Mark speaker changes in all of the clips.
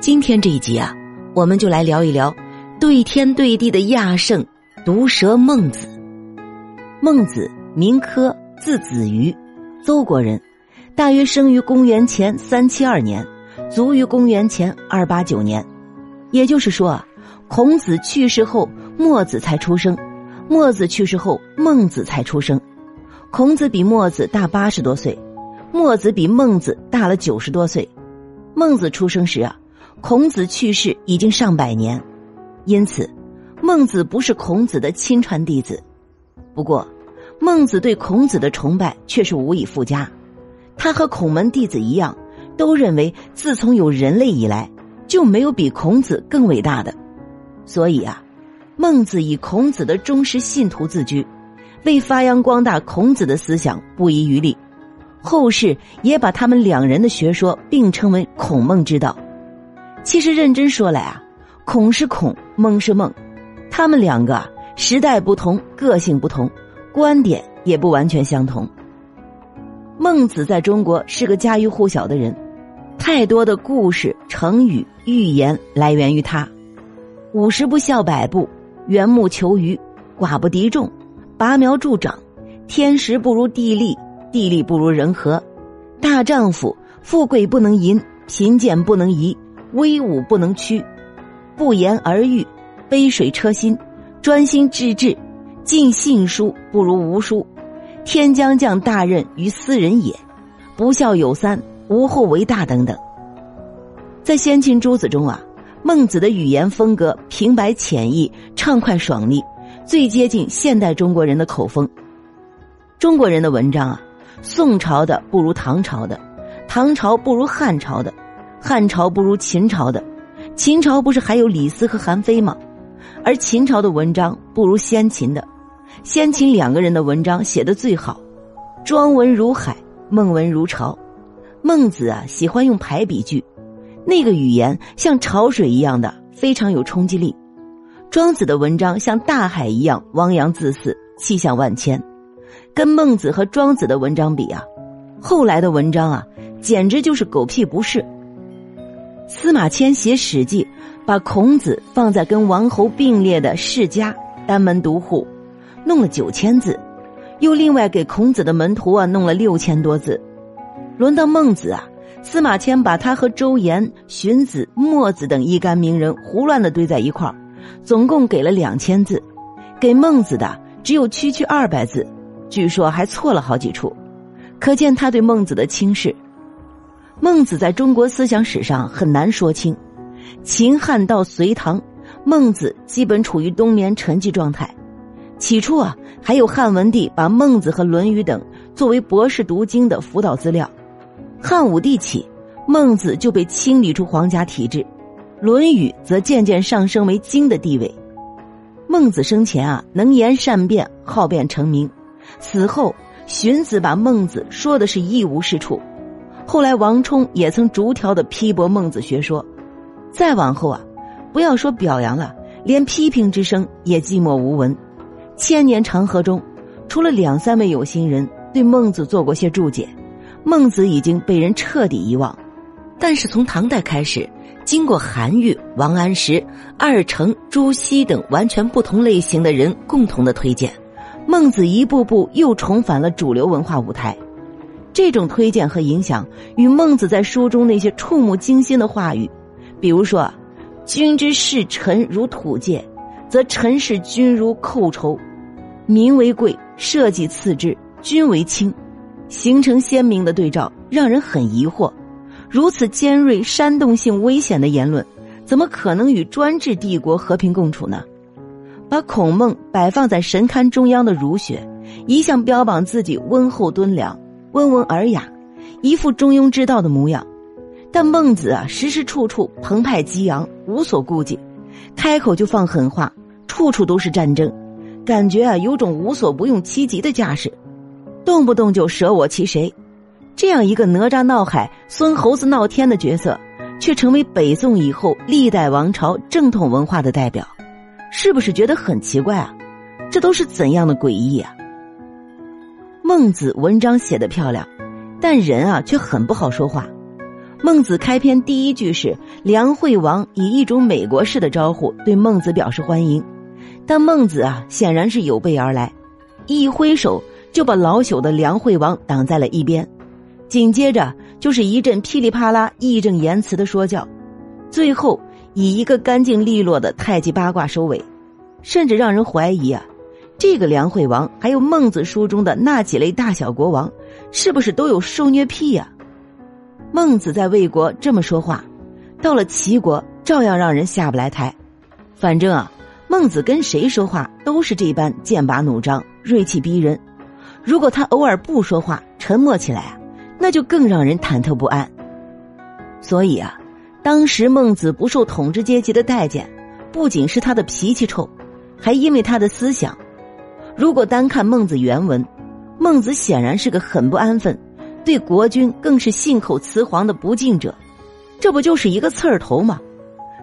Speaker 1: 今天这一集啊，我们就来聊一聊对天对地的亚圣毒蛇孟子。孟子名轲，字子瑜，邹国人，大约生于公元前三七二年，卒于公元前二八九年。也就是说啊，孔子去世后，墨子才出生；墨子去世后，孟子才出生。孔子比墨子大八十多岁，墨子比孟子大了九十多岁。孟子出生时啊，孔子去世已经上百年，因此，孟子不是孔子的亲传弟子。不过，孟子对孔子的崇拜却是无以复加。他和孔门弟子一样，都认为自从有人类以来，就没有比孔子更伟大的。所以啊，孟子以孔子的忠实信徒自居。为发扬光大孔子的思想不遗余力，后世也把他们两人的学说并称为孔孟之道。其实认真说来啊，孔是孔，孟是孟，他们两个时代不同，个性不同，观点也不完全相同。孟子在中国是个家喻户晓的人，太多的故事、成语、寓言来源于他。五十步笑百步，缘木求鱼，寡不敌众。拔苗助长，天时不如地利，地利不如人和。大丈夫，富贵不能淫，贫贱不能移，威武不能屈。不言而喻，杯水车薪，专心致志，尽信书不如无书。天将降大任于斯人也，不孝有三，无后为大等等。在先秦诸子中啊，孟子的语言风格平白浅易，畅快爽利。最接近现代中国人的口风。中国人的文章啊，宋朝的不如唐朝的，唐朝不如汉朝的，汉朝不如秦朝的，秦朝不是还有李斯和韩非吗？而秦朝的文章不如先秦的，先秦两个人的文章写的最好，庄文如海，孟文如潮。孟子啊，喜欢用排比句，那个语言像潮水一样的，非常有冲击力。庄子的文章像大海一样汪洋恣肆，气象万千，跟孟子和庄子的文章比啊，后来的文章啊，简直就是狗屁不是。司马迁写《史记》，把孔子放在跟王侯并列的世家，单门独户，弄了九千字，又另外给孔子的门徒啊弄了六千多字。轮到孟子啊，司马迁把他和周延、荀子、墨子等一干名人胡乱的堆在一块儿。总共给了两千字，给孟子的只有区区二百字，据说还错了好几处，可见他对孟子的轻视。孟子在中国思想史上很难说清，秦汉到隋唐，孟子基本处于冬眠沉寂状态。起初啊，还有汉文帝把孟子和《论语》等作为博士读经的辅导资料。汉武帝起，孟子就被清理出皇家体制。《论语》则渐渐上升为经的地位。孟子生前啊，能言善辩，好辩成名；死后，荀子把孟子说的是一无是处。后来，王充也曾逐条的批驳孟子学说。再往后啊，不要说表扬了，连批评之声也寂寞无闻。千年长河中，除了两三位有心人对孟子做过些注解，孟子已经被人彻底遗忘。但是从唐代开始。经过韩愈、王安石、二程、朱熹等完全不同类型的人共同的推荐，孟子一步步又重返了主流文化舞台。这种推荐和影响与孟子在书中那些触目惊心的话语，比如说“君之视臣如土芥，则臣视君如寇仇；民为贵，社稷次之，君为轻”，形成鲜明的对照，让人很疑惑。如此尖锐、煽动性危险的言论，怎么可能与专制帝国和平共处呢？把孔孟摆放在神龛中央的儒学，一向标榜自己温厚敦良、温文尔雅，一副中庸之道的模样。但孟子啊，时时处处澎湃激昂，无所顾忌，开口就放狠话，处处都是战争，感觉啊，有种无所不用其极的架势，动不动就舍我其谁。这样一个哪吒闹海、孙猴子闹天的角色，却成为北宋以后历代王朝正统文化的代表，是不是觉得很奇怪啊？这都是怎样的诡异啊？孟子文章写的漂亮，但人啊却很不好说话。孟子开篇第一句是梁惠王以一种美国式的招呼对孟子表示欢迎，但孟子啊显然是有备而来，一挥手就把老朽的梁惠王挡在了一边，紧接着就是一阵噼里啪啦义正言辞的说教，最后以一个干净利落的太极八卦收尾，甚至让人怀疑啊，这个梁惠王还有孟子书中的那几类大小国王，是不是都有受虐癖呀？孟子在魏国这么说话，到了齐国照样让人下不来台。反正啊，孟子跟谁说话都是这般剑拔弩张、锐气逼人。如果他偶尔不说话、沉默起来啊，那就更让人忐忑不安。所以啊，当时孟子不受统治阶级的待见，不仅是他的脾气臭，还因为他的思想。如果单看孟子原文，孟子显然是个很不安分。对国君更是信口雌黄的不敬者，这不就是一个刺儿头吗？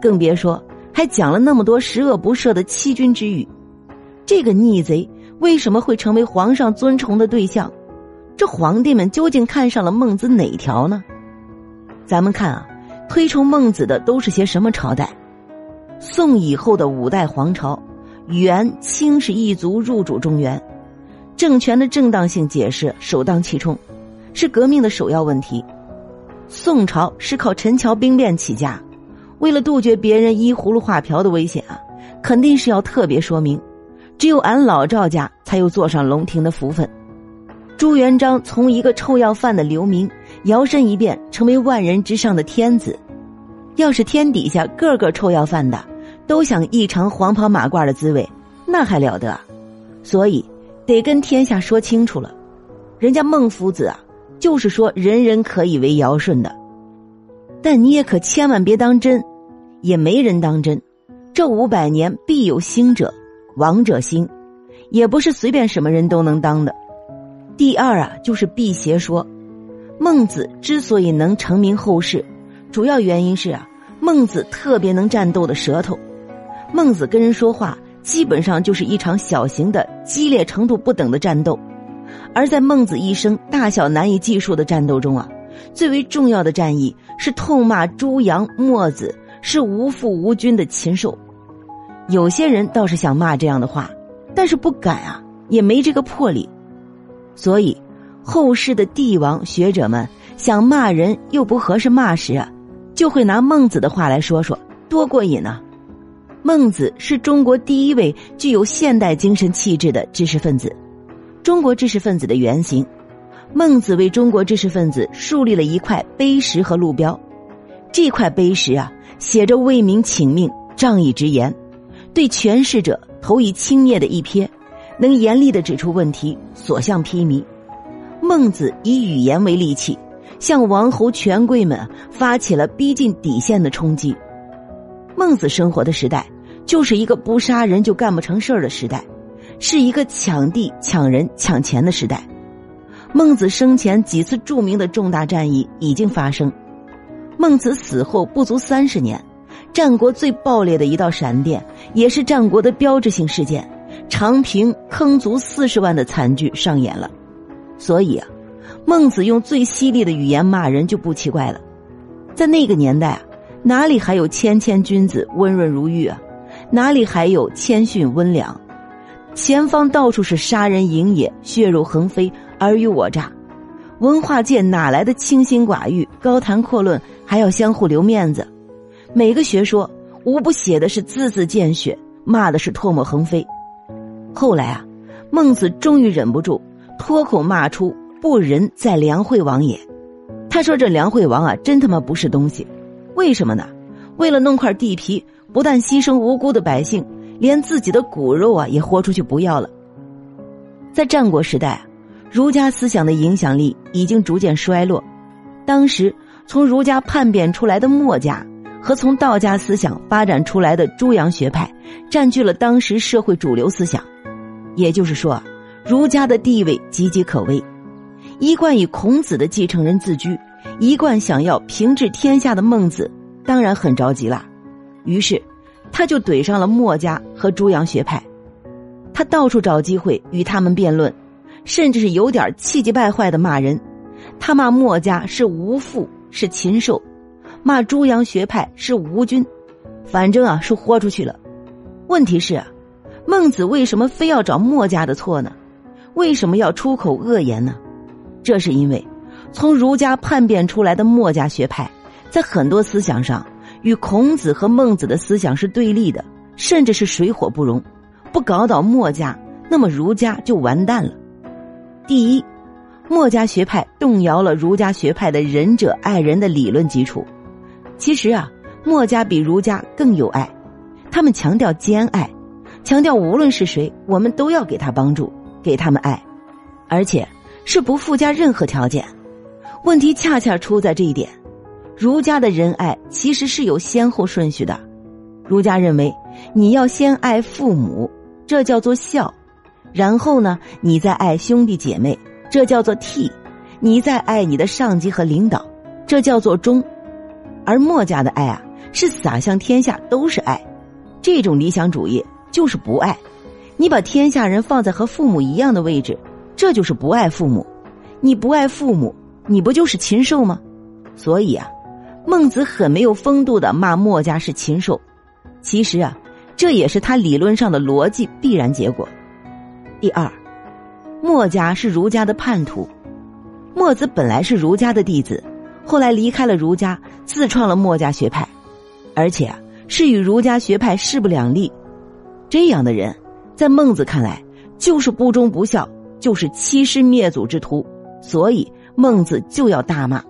Speaker 1: 更别说还讲了那么多十恶不赦的欺君之语。这个逆贼为什么会成为皇上尊崇的对象？这皇帝们究竟看上了孟子哪条呢？咱们看啊，推崇孟子的都是些什么朝代？宋以后的五代皇朝，元清氏一族入主中原，政权的正当性解释首当其冲。是革命的首要问题。宋朝是靠陈桥兵变起家，为了杜绝别人依葫芦画瓢的危险啊，肯定是要特别说明，只有俺老赵家才有坐上龙庭的福分。朱元璋从一个臭要饭的流民，摇身一变成为万人之上的天子。要是天底下个个臭要饭的，都想一尝黄袍马褂的滋味，那还了得？所以得跟天下说清楚了，人家孟夫子啊。就是说，人人可以为尧舜的，但你也可千万别当真，也没人当真。这五百年必有兴者，亡者兴，也不是随便什么人都能当的。第二啊，就是辟邪说，孟子之所以能成名后世，主要原因是啊，孟子特别能战斗的舌头。孟子跟人说话，基本上就是一场小型的、激烈程度不等的战斗。而在孟子一生大小难以计数的战斗中啊，最为重要的战役是痛骂朱阳、墨子是无父无君的禽兽。有些人倒是想骂这样的话，但是不敢啊，也没这个魄力。所以，后世的帝王学者们想骂人又不合适骂时啊，就会拿孟子的话来说说，多过瘾啊！孟子是中国第一位具有现代精神气质的知识分子。中国知识分子的原型，孟子为中国知识分子树立了一块碑石和路标。这块碑石啊，写着为民请命、仗义直言，对权势者投以轻蔑的一瞥，能严厉的指出问题，所向披靡。孟子以语言为利器，向王侯权贵们发起了逼近底线的冲击。孟子生活的时代，就是一个不杀人就干不成事儿的时代。是一个抢地、抢人、抢钱的时代。孟子生前几次著名的重大战役已经发生。孟子死后不足三十年，战国最暴烈的一道闪电，也是战国的标志性事件——长平坑卒四十万的惨剧上演了。所以啊，孟子用最犀利的语言骂人就不奇怪了。在那个年代啊，哪里还有谦谦君子、温润如玉啊？哪里还有谦逊温良？前方到处是杀人营野，血肉横飞，尔虞我诈。文化界哪来的清心寡欲、高谈阔论，还要相互留面子？每个学说无不写的是字字见血，骂的是唾沫横飞。后来啊，孟子终于忍不住，脱口骂出“不仁在梁惠王也”。他说：“这梁惠王啊，真他妈不是东西。为什么呢？为了弄块地皮，不但牺牲无辜的百姓。”连自己的骨肉啊也豁出去不要了。在战国时代，儒家思想的影响力已经逐渐衰落。当时从儒家叛变出来的墨家和从道家思想发展出来的诸阳学派，占据了当时社会主流思想。也就是说，儒家的地位岌岌可危。一贯以孔子的继承人自居，一贯想要平治天下的孟子，当然很着急了。于是。他就怼上了墨家和朱阳学派，他到处找机会与他们辩论，甚至是有点气急败坏的骂人。他骂墨家是无父是禽兽，骂朱阳学派是无君，反正啊是豁出去了。问题是啊，孟子为什么非要找墨家的错呢？为什么要出口恶言呢？这是因为，从儒家叛变出来的墨家学派，在很多思想上与孔子和孟子的思想是对立的，甚至是水火不容。不搞倒墨家，那么儒家就完蛋了。第一，墨家学派动摇了儒家学派的仁者爱人的理论基础。其实啊，墨家比儒家更有爱，他们强调兼爱，强调无论是谁，我们都要给他帮助，给他们爱，而且是不附加任何条件。问题恰恰出在这一点，儒家的仁爱其实是有先后顺序的。儒家认为，你要先爱父母。这叫做孝，然后呢，你再爱兄弟姐妹，这叫做悌；你再爱你的上级和领导，这叫做忠。而墨家的爱啊，是洒向天下都是爱，这种理想主义就是不爱。你把天下人放在和父母一样的位置，这就是不爱父母。你不爱父母，你不就是禽兽吗？所以啊，孟子很没有风度的骂墨家是禽兽。其实啊。这也是他理论上的逻辑必然结果。第二，墨家是儒家的叛徒。墨子本来是儒家的弟子，后来离开了儒家，自创了墨家学派，而且是与儒家学派势不两立。这样的人，在孟子看来就是不忠不孝，就是欺师灭祖之徒，所以孟子就要大骂。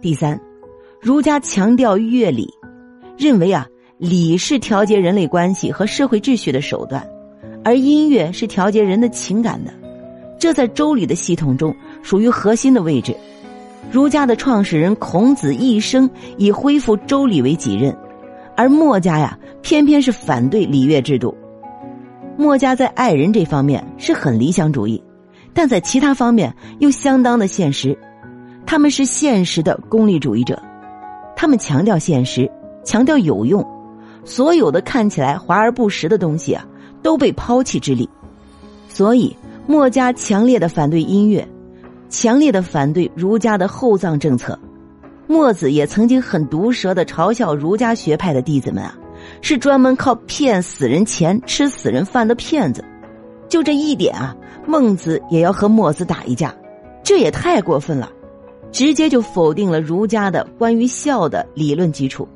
Speaker 1: 第三，儒家强调乐理，认为啊。礼是调节人类关系和社会秩序的手段，而音乐是调节人的情感的。这在周礼的系统中属于核心的位置。儒家的创始人孔子一生以恢复周礼为己任，而墨家呀，偏偏是反对礼乐制度。墨家在爱人这方面是很理想主义，但在其他方面又相当的现实。他们是现实的功利主义者，他们强调现实，强调有用。所有的看起来华而不实的东西啊，都被抛弃之力。所以，墨家强烈的反对音乐，强烈的反对儒家的厚葬政策。墨子也曾经很毒舌的嘲笑儒家学派的弟子们啊，是专门靠骗死人钱、吃死人饭的骗子。就这一点啊，孟子也要和墨子打一架，这也太过分了，直接就否定了儒家的关于孝的理论基础。